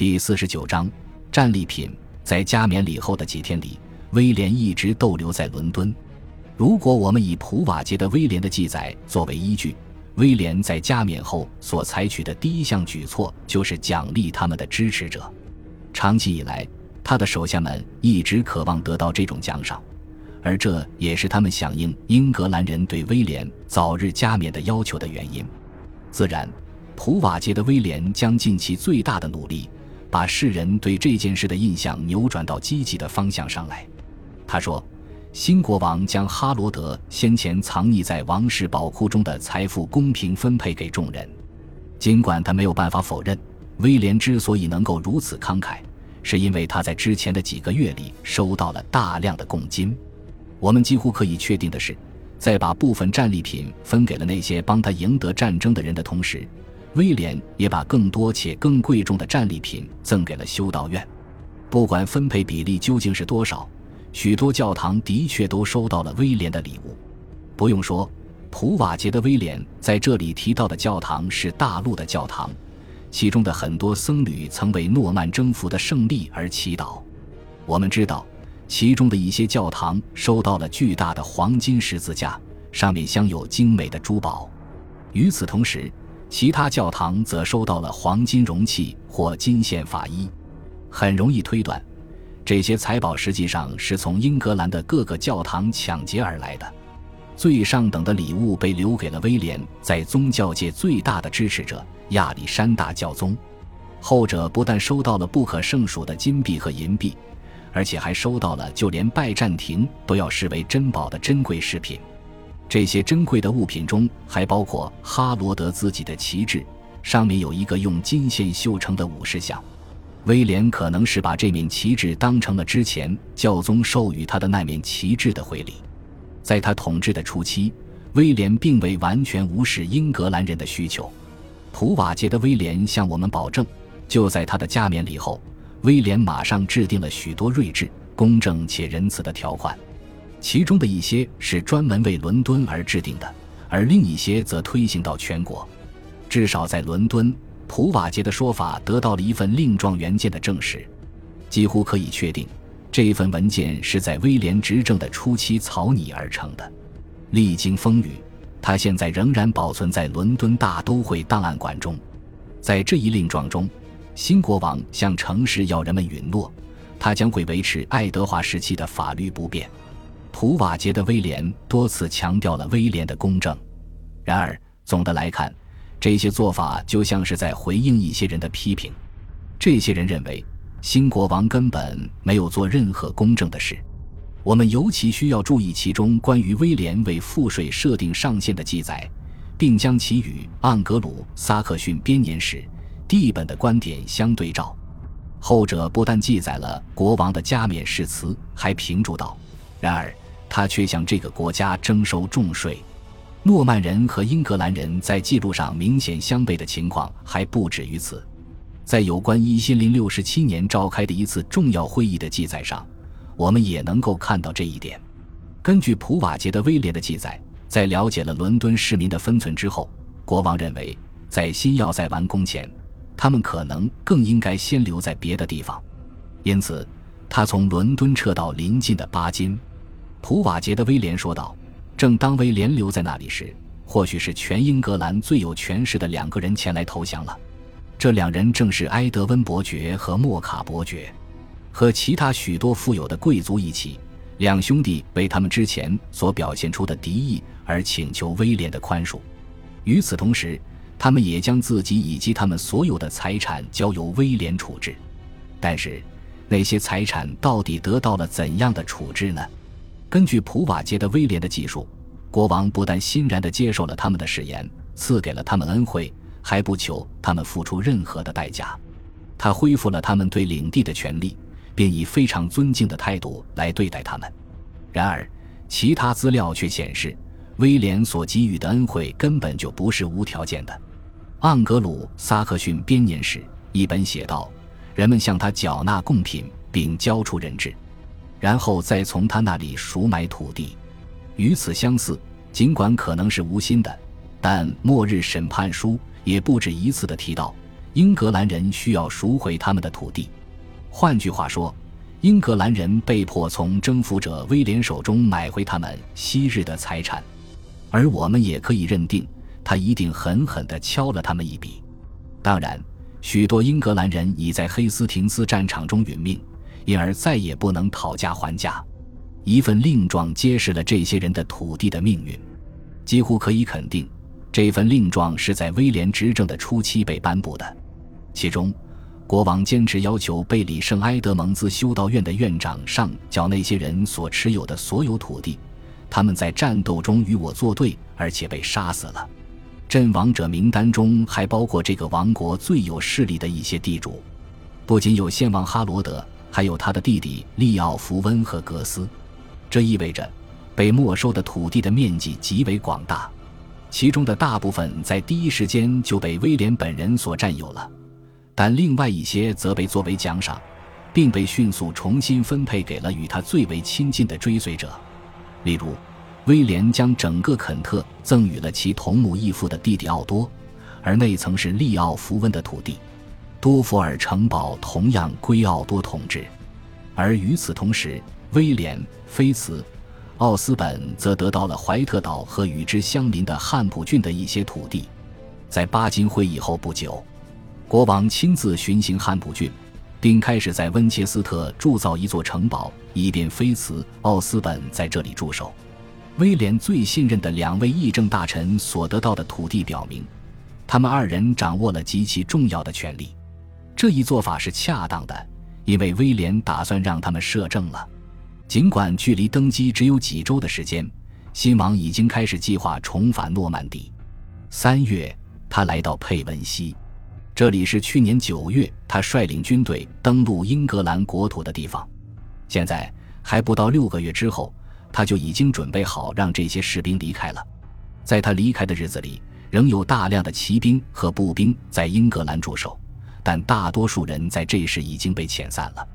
第四十九章战利品。在加冕礼后的几天里，威廉一直逗留在伦敦。如果我们以普瓦捷的威廉的记载作为依据，威廉在加冕后所采取的第一项举措就是奖励他们的支持者。长期以来，他的手下们一直渴望得到这种奖赏，而这也是他们响应英格兰人对威廉早日加冕的要求的原因。自然，普瓦捷的威廉将尽其最大的努力。把世人对这件事的印象扭转到积极的方向上来。他说：“新国王将哈罗德先前藏匿在王室宝库中的财富公平分配给众人。尽管他没有办法否认，威廉之所以能够如此慷慨，是因为他在之前的几个月里收到了大量的贡金。我们几乎可以确定的是，在把部分战利品分给了那些帮他赢得战争的人的同时。”威廉也把更多且更贵重的战利品赠给了修道院，不管分配比例究竟是多少，许多教堂的确都收到了威廉的礼物。不用说，普瓦捷的威廉在这里提到的教堂是大陆的教堂，其中的很多僧侣曾为诺曼征服的胜利而祈祷。我们知道，其中的一些教堂收到了巨大的黄金十字架，上面镶有精美的珠宝。与此同时，其他教堂则收到了黄金容器或金线法衣，很容易推断，这些财宝实际上是从英格兰的各个教堂抢劫而来的。最上等的礼物被留给了威廉在宗教界最大的支持者亚历山大教宗，后者不但收到了不可胜数的金币和银币，而且还收到了就连拜占庭都要视为珍宝的珍贵饰品。这些珍贵的物品中还包括哈罗德自己的旗帜，上面有一个用金线绣成的武士像。威廉可能是把这面旗帜当成了之前教宗授予他的那面旗帜的回礼。在他统治的初期，威廉并未完全无视英格兰人的需求。普瓦捷的威廉向我们保证，就在他的加冕礼后，威廉马上制定了许多睿智、公正且仁慈的条款。其中的一些是专门为伦敦而制定的，而另一些则推行到全国。至少在伦敦，普瓦捷的说法得到了一份令状原件的证实。几乎可以确定，这份文件是在威廉执政的初期草拟而成的。历经风雨，他现在仍然保存在伦敦大都会档案馆中。在这一令状中，新国王向城市要人们允诺，他将会维持爱德华时期的法律不变。普瓦捷的威廉多次强调了威廉的公正，然而总的来看，这些做法就像是在回应一些人的批评。这些人认为新国王根本没有做任何公正的事。我们尤其需要注意其中关于威廉为赋税设定上限的记载，并将其与盎格鲁撒克逊编年史第本的观点相对照。后者不但记载了国王的加冕誓词，还评注道：“然而。”他却向这个国家征收重税。诺曼人和英格兰人在记录上明显相悖的情况还不止于此。在有关一千零六十七年召开的一次重要会议的记载上，我们也能够看到这一点。根据普瓦捷的威廉的记载，在了解了伦敦市民的分寸之后，国王认为在新要塞完工前，他们可能更应该先留在别的地方。因此，他从伦敦撤到邻近的巴金。普瓦捷的威廉说道：“正当威廉留在那里时，或许是全英格兰最有权势的两个人前来投降了。这两人正是埃德温伯爵和莫卡伯爵。和其他许多富有的贵族一起，两兄弟为他们之前所表现出的敌意而请求威廉的宽恕。与此同时，他们也将自己以及他们所有的财产交由威廉处置。但是，那些财产到底得到了怎样的处置呢？”根据普瓦捷的威廉的记述，国王不但欣然地接受了他们的誓言，赐给了他们恩惠，还不求他们付出任何的代价。他恢复了他们对领地的权利，并以非常尊敬的态度来对待他们。然而，其他资料却显示，威廉所给予的恩惠根本就不是无条件的。盎格鲁撒克逊编年史一本写道：人们向他缴纳贡品，并交出人质。然后再从他那里赎买土地，与此相似，尽管可能是无心的，但《末日审判书》也不止一次的提到，英格兰人需要赎回他们的土地。换句话说，英格兰人被迫从征服者威廉手中买回他们昔日的财产，而我们也可以认定，他一定狠狠地敲了他们一笔。当然，许多英格兰人已在黑斯廷斯战场中殒命，因而再也不能讨价还价。一份令状揭示了这些人的土地的命运，几乎可以肯定，这份令状是在威廉执政的初期被颁布的。其中，国王坚持要求贝里圣埃德蒙兹修道院的院长上缴那些人所持有的所有土地，他们在战斗中与我作对，而且被杀死了。阵亡者名单中还包括这个王国最有势力的一些地主，不仅有先王哈罗德，还有他的弟弟利奥福温和格斯。这意味着，被没收的土地的面积极为广大，其中的大部分在第一时间就被威廉本人所占有了，但另外一些则被作为奖赏，并被迅速重新分配给了与他最为亲近的追随者。例如，威廉将整个肯特赠予了其同母异父的弟弟奥多，而那曾是利奥福温的土地。多佛尔城堡同样归奥多统治，而与此同时。威廉·菲茨·奥斯本则得到了怀特岛和与之相邻的汉普郡的一些土地。在巴金会议后不久，国王亲自巡行汉普郡，并开始在温切斯特铸造一座城堡，以便菲茨·奥斯本在这里驻守。威廉最信任的两位议政大臣所得到的土地表明，他们二人掌握了极其重要的权利。这一做法是恰当的，因为威廉打算让他们摄政了。尽管距离登基只有几周的时间，新王已经开始计划重返诺曼底。三月，他来到佩文西，这里是去年九月他率领军队登陆英格兰国土的地方。现在还不到六个月之后，他就已经准备好让这些士兵离开了。在他离开的日子里，仍有大量的骑兵和步兵在英格兰驻守，但大多数人在这时已经被遣散了。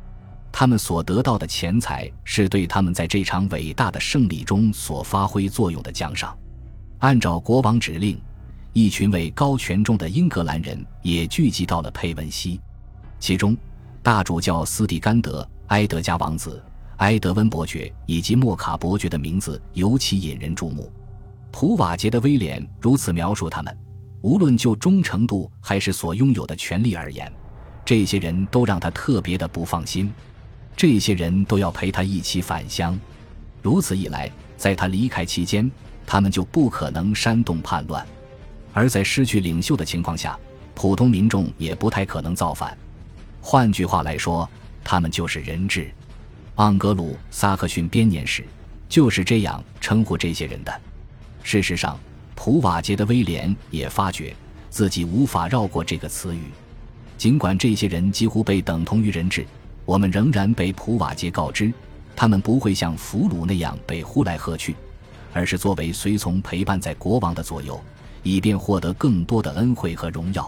他们所得到的钱财是对他们在这场伟大的胜利中所发挥作用的奖赏。按照国王指令，一群位高权重的英格兰人也聚集到了佩文西，其中大主教斯蒂甘德、埃德加王子、埃德温伯爵以及莫卡伯爵的名字尤其引人注目。普瓦捷的威廉如此描述他们：无论就忠诚度还是所拥有的权利而言，这些人都让他特别的不放心。这些人都要陪他一起返乡，如此一来，在他离开期间，他们就不可能煽动叛乱；而在失去领袖的情况下，普通民众也不太可能造反。换句话来说，他们就是人质。盎格鲁撒克逊编年史就是这样称呼这些人的。事实上，普瓦捷的威廉也发觉自己无法绕过这个词语，尽管这些人几乎被等同于人质。我们仍然被普瓦捷告知，他们不会像俘虏那样被呼来喝去，而是作为随从陪伴在国王的左右，以便获得更多的恩惠和荣耀。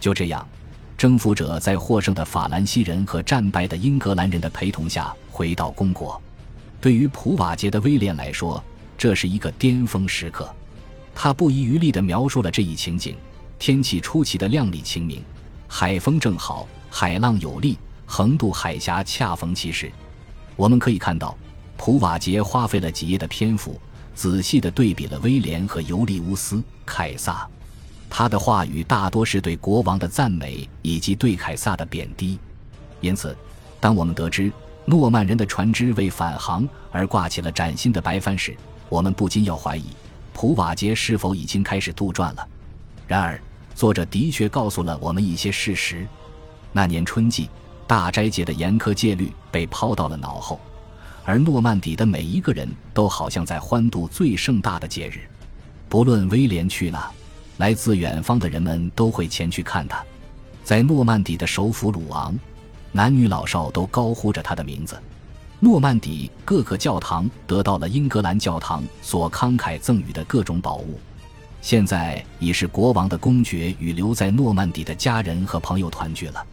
就这样，征服者在获胜的法兰西人和战败的英格兰人的陪同下回到公国。对于普瓦捷的威廉来说，这是一个巅峰时刻。他不遗余力地描述了这一情景：天气出奇的亮丽晴明，海风正好，海浪有力。横渡海峡恰逢其时，我们可以看到，普瓦捷花费了几页的篇幅，仔细地对比了威廉和尤利乌斯·凯撒。他的话语大多是对国王的赞美以及对凯撒的贬低。因此，当我们得知诺曼人的船只为返航而挂起了崭新的白帆时，我们不禁要怀疑普瓦捷是否已经开始杜撰了。然而，作者的确告诉了我们一些事实。那年春季。大斋节的严苛戒律被抛到了脑后，而诺曼底的每一个人都好像在欢度最盛大的节日。不论威廉去哪，来自远方的人们都会前去看他。在诺曼底的首府鲁昂，男女老少都高呼着他的名字。诺曼底各个教堂得到了英格兰教堂所慷慨赠予的各种宝物，现在已是国王的公爵与留在诺曼底的家人和朋友团聚了。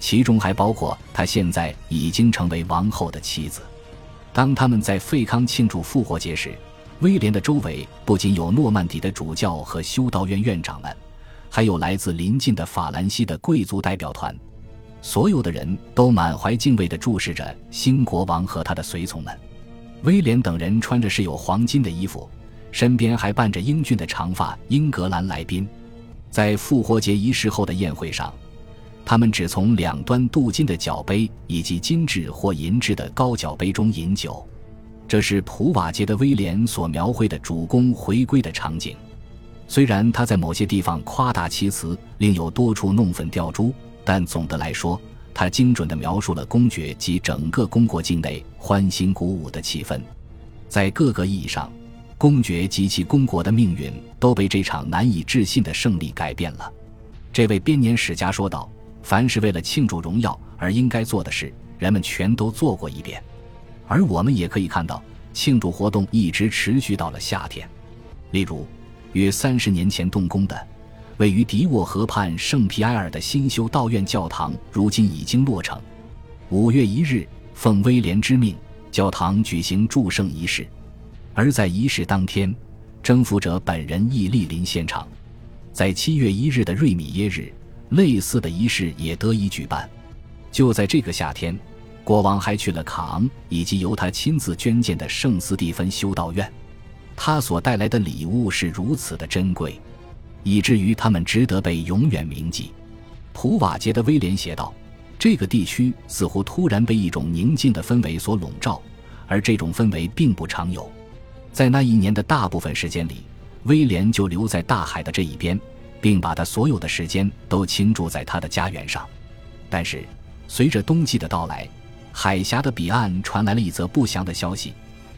其中还包括他现在已经成为王后的妻子。当他们在费康庆祝复活节时，威廉的周围不仅有诺曼底的主教和修道院院长们，还有来自邻近的法兰西的贵族代表团。所有的人都满怀敬畏地注视着新国王和他的随从们。威廉等人穿着饰有黄金的衣服，身边还伴着英俊的长发英格兰来宾。在复活节仪式后的宴会上，他们只从两端镀金的角杯以及金质或银质的高脚杯中饮酒。这是普瓦捷的威廉所描绘的主公回归的场景。虽然他在某些地方夸大其词，另有多处弄粉吊珠。但总的来说，他精准地描述了公爵及整个公国境内欢欣鼓舞的气氛。在各个意义上，公爵及其公国的命运都被这场难以置信的胜利改变了。这位编年史家说道：“凡是为了庆祝荣耀而应该做的事，人们全都做过一遍。”而我们也可以看到，庆祝活动一直持续到了夏天。例如，约三十年前动工的。位于迪沃河畔圣皮埃尔的新修道院教堂，如今已经落成。五月一日，奉威廉之命，教堂举行祝圣仪式。而在仪式当天，征服者本人亦莅临现场。在七月一日的瑞米耶日，类似的仪式也得以举办。就在这个夏天，国王还去了卡昂以及由他亲自捐建的圣斯蒂芬修道院。他所带来的礼物是如此的珍贵。以至于他们值得被永远铭记。普瓦捷的威廉写道：“这个地区似乎突然被一种宁静的氛围所笼罩，而这种氛围并不常有。在那一年的大部分时间里，威廉就留在大海的这一边，并把他所有的时间都倾注在他的家园上。但是，随着冬季的到来，海峡的彼岸传来了一则不祥的消息：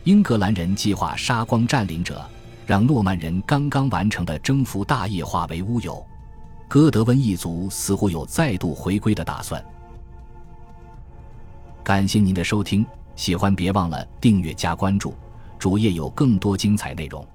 英格兰人计划杀光占领者。”让诺曼人刚刚完成的征服大业化为乌有，哥德温一族似乎有再度回归的打算。感谢您的收听，喜欢别忘了订阅加关注，主页有更多精彩内容。